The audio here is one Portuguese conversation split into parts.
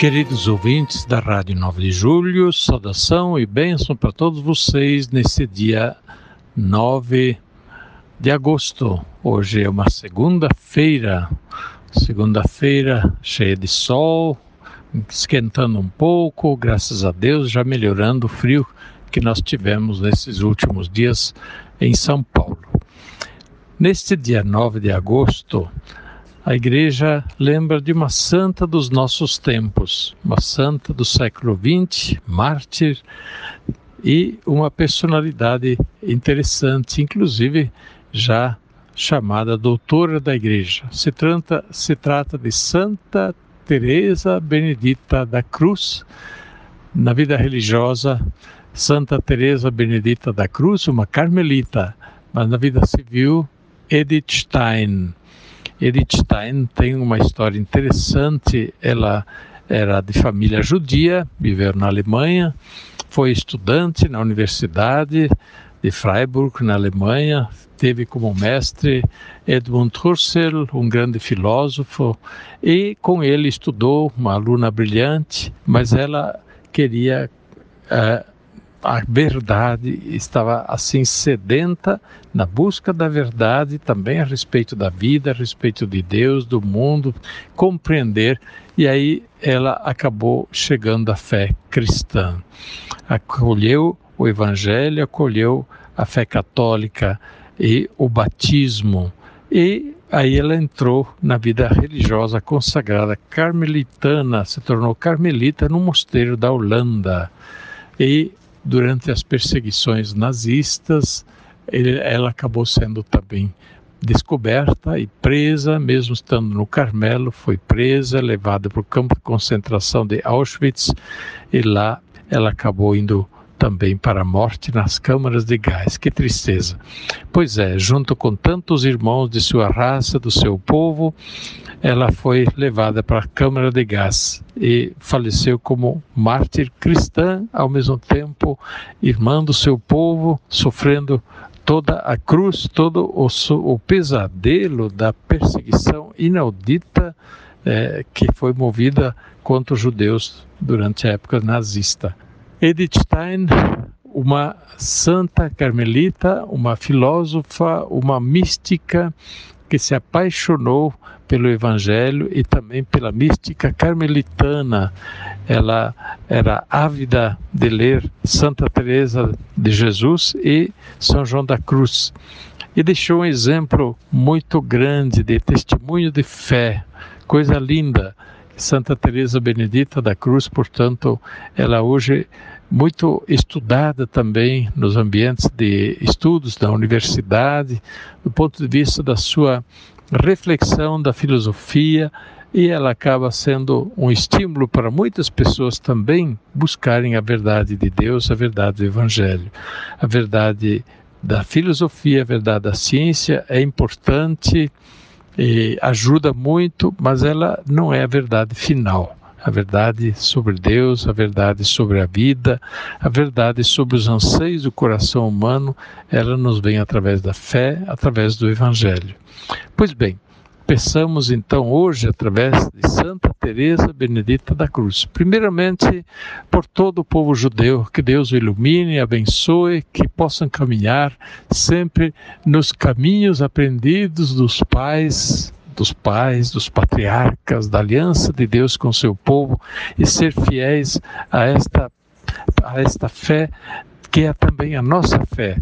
Queridos ouvintes da Rádio 9 de Julho, saudação e bênção para todos vocês nesse dia 9 de agosto. Hoje é uma segunda-feira, segunda-feira cheia de sol, esquentando um pouco, graças a Deus, já melhorando o frio que nós tivemos nesses últimos dias em São Paulo. Neste dia 9 de agosto, a igreja lembra de uma santa dos nossos tempos, uma santa do século XX, mártir e uma personalidade interessante, inclusive já chamada doutora da igreja. Se trata, se trata de Santa Teresa Benedita da Cruz. Na vida religiosa, Santa Teresa Benedita da Cruz, uma carmelita, mas na vida civil, Edith Stein Edith Stein tem uma história interessante. Ela era de família judia, viveu na Alemanha, foi estudante na Universidade de Freiburg, na Alemanha, teve como mestre Edmund Husserl, um grande filósofo, e com ele estudou, uma aluna brilhante, mas ela queria uh, a verdade, estava assim sedenta na busca da verdade também a respeito da vida, a respeito de Deus, do mundo, compreender, e aí ela acabou chegando à fé cristã. Acolheu o evangelho, acolheu a fé católica e o batismo. E aí ela entrou na vida religiosa consagrada carmelitana, se tornou carmelita no mosteiro da Holanda. E durante as perseguições nazistas, ele, ela acabou sendo também descoberta e presa, mesmo estando no Carmelo, foi presa, levada para o campo de concentração de Auschwitz e lá ela acabou indo também para a morte nas câmaras de gás. Que tristeza. Pois é, junto com tantos irmãos de sua raça, do seu povo, ela foi levada para a câmara de gás e faleceu como mártir cristã, ao mesmo tempo irmã do seu povo, sofrendo toda a cruz, todo o, o pesadelo da perseguição inaudita é, que foi movida contra os judeus durante a época nazista. Edith Stein, uma santa carmelita, uma filósofa, uma mística que se apaixonou pelo Evangelho e também pela mística carmelitana. Ela era ávida de ler Santa Teresa de Jesus e São João da Cruz e deixou um exemplo muito grande de testemunho de fé, coisa linda. Santa Teresa Benedita da Cruz, portanto, ela hoje muito estudada também nos ambientes de estudos da universidade, do ponto de vista da sua reflexão da filosofia, e ela acaba sendo um estímulo para muitas pessoas também buscarem a verdade de Deus, a verdade do Evangelho. A verdade da filosofia, a verdade da ciência é importante e ajuda muito, mas ela não é a verdade final a verdade sobre Deus, a verdade sobre a vida, a verdade sobre os anseios do coração humano, ela nos vem através da fé, através do Evangelho. Pois bem, peçamos então hoje através de Santa Teresa Benedita da Cruz. Primeiramente, por todo o povo judeu, que Deus o ilumine, abençoe, que possam caminhar sempre nos caminhos aprendidos dos pais dos pais, dos patriarcas, da aliança de Deus com seu povo e ser fiéis a esta a esta fé que é também a nossa fé.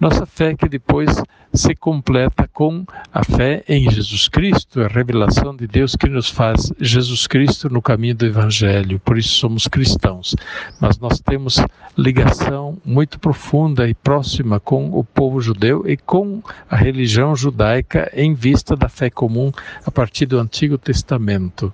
Nossa fé que depois se completa com a fé em Jesus Cristo, a revelação de Deus que nos faz Jesus Cristo no caminho do Evangelho. Por isso somos cristãos. Mas nós temos ligação muito profunda e próxima com o povo judeu e com a religião judaica em vista da fé comum a partir do Antigo Testamento.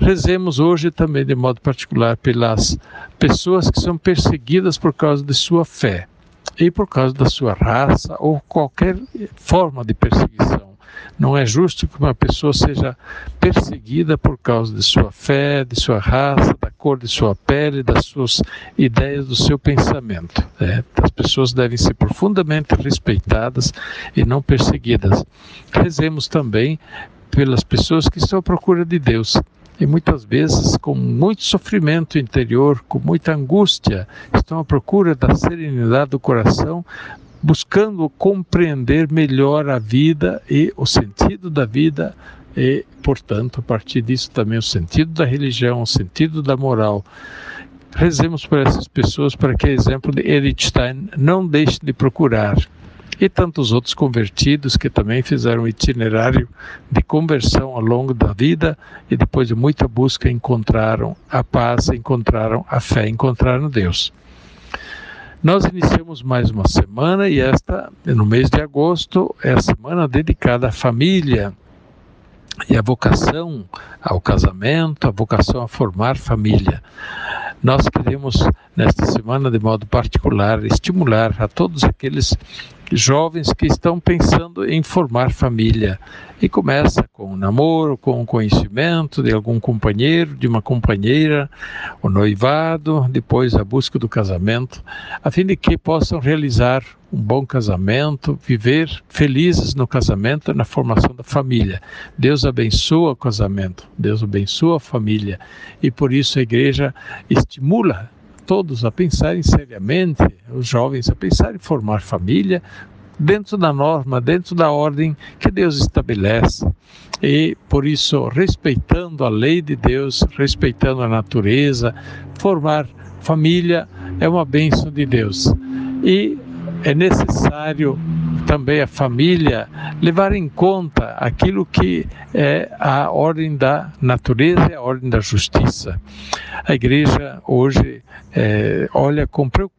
Rezemos hoje também de modo particular pelas pessoas que são perseguidas por causa de sua fé e por causa da sua raça ou qualquer forma de perseguição. Não é justo que uma pessoa seja perseguida por causa de sua fé, de sua raça, da cor de sua pele, das suas ideias, do seu pensamento. Né? As pessoas devem ser profundamente respeitadas e não perseguidas. Rezemos também pelas pessoas que estão à procura de Deus, e muitas vezes com muito sofrimento interior, com muita angústia, estão à procura da serenidade do coração, buscando compreender melhor a vida e o sentido da vida e, portanto, a partir disso também o sentido da religião, o sentido da moral. Rezemos por essas pessoas para que, exemplo de Edith Stein, não deixe de procurar e tantos outros convertidos que também fizeram um itinerário de conversão ao longo da vida e depois de muita busca encontraram a paz, encontraram a fé, encontraram Deus. Nós iniciamos mais uma semana e esta, no mês de agosto, é a semana dedicada à família e à vocação ao casamento, a vocação a formar família. Nós queremos, nesta semana, de modo particular, estimular a todos aqueles jovens que estão pensando em formar família. E começa com o namoro, com o conhecimento de algum companheiro, de uma companheira, o noivado, depois a busca do casamento, a fim de que possam realizar um bom casamento, viver felizes no casamento, na formação da família. Deus abençoa o casamento, Deus abençoa a família e por isso a igreja estimula todos a pensarem seriamente, os jovens a pensarem em formar família, dentro da norma, dentro da ordem que Deus estabelece. E por isso, respeitando a lei de Deus, respeitando a natureza, formar família é uma bênção de Deus. E é necessário também a família levar em conta aquilo que é a ordem da natureza e a ordem da justiça. A igreja hoje é, olha com preocupação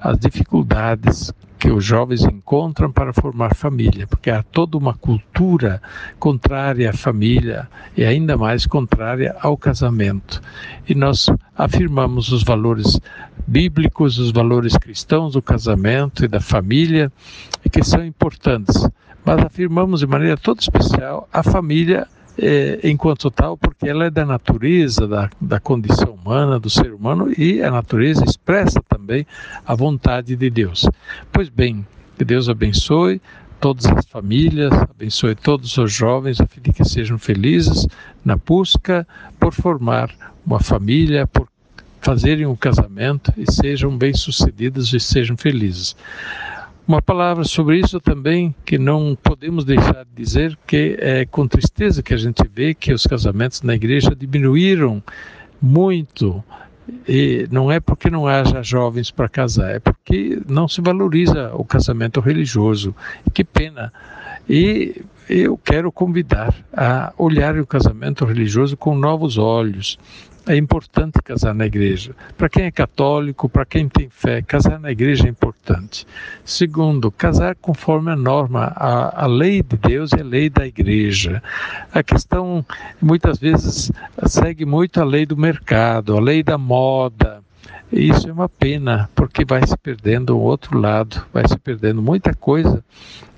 as dificuldades que os jovens encontram para formar família, porque há toda uma cultura contrária à família e ainda mais contrária ao casamento. E nós afirmamos os valores bíblicos, os valores cristãos do casamento e da família, que são importantes. Mas afirmamos de maneira toda especial a família é, enquanto tal, porque ela é da natureza, da, da condição humana, do ser humano, e a natureza expressa também a vontade de Deus. Pois bem, que Deus abençoe todas as famílias, abençoe todos os jovens, a fim de que sejam felizes na busca por formar uma família, por fazerem um casamento e sejam bem-sucedidos e sejam felizes. Uma palavra sobre isso também que não podemos deixar de dizer que é com tristeza que a gente vê que os casamentos na igreja diminuíram muito e não é porque não haja jovens para casar, é porque não se valoriza o casamento religioso. Que pena. E eu quero convidar a olhar o casamento religioso com novos olhos, é importante casar na igreja. Para quem é católico, para quem tem fé, casar na igreja é importante. Segundo, casar conforme a norma, a, a lei de Deus e a lei da igreja. A questão, muitas vezes, segue muito a lei do mercado, a lei da moda. Isso é uma pena, porque vai se perdendo o outro lado, vai se perdendo muita coisa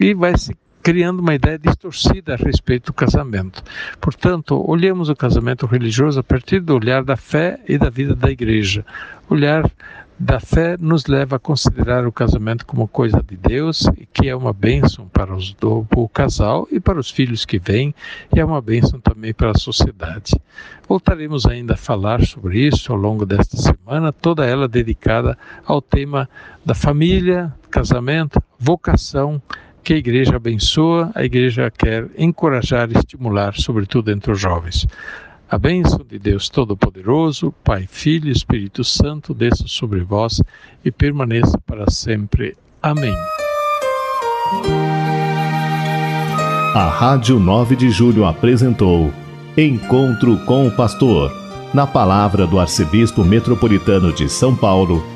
e vai se criando uma ideia distorcida a respeito do casamento. Portanto, olhemos o casamento religioso a partir do olhar da fé e da vida da igreja. Olhar da fé nos leva a considerar o casamento como coisa de Deus e que é uma bênção para os, do, o casal e para os filhos que vêm e é uma bênção também para a sociedade. Voltaremos ainda a falar sobre isso ao longo desta semana, toda ela dedicada ao tema da família, casamento, vocação que a igreja abençoa, a igreja quer encorajar e estimular, sobretudo entre os jovens. A bênção de Deus Todo-Poderoso, Pai, Filho e Espírito Santo, desça sobre vós e permaneça para sempre. Amém. A Rádio 9 de Julho apresentou Encontro com o Pastor, na palavra do Arcebispo Metropolitano de São Paulo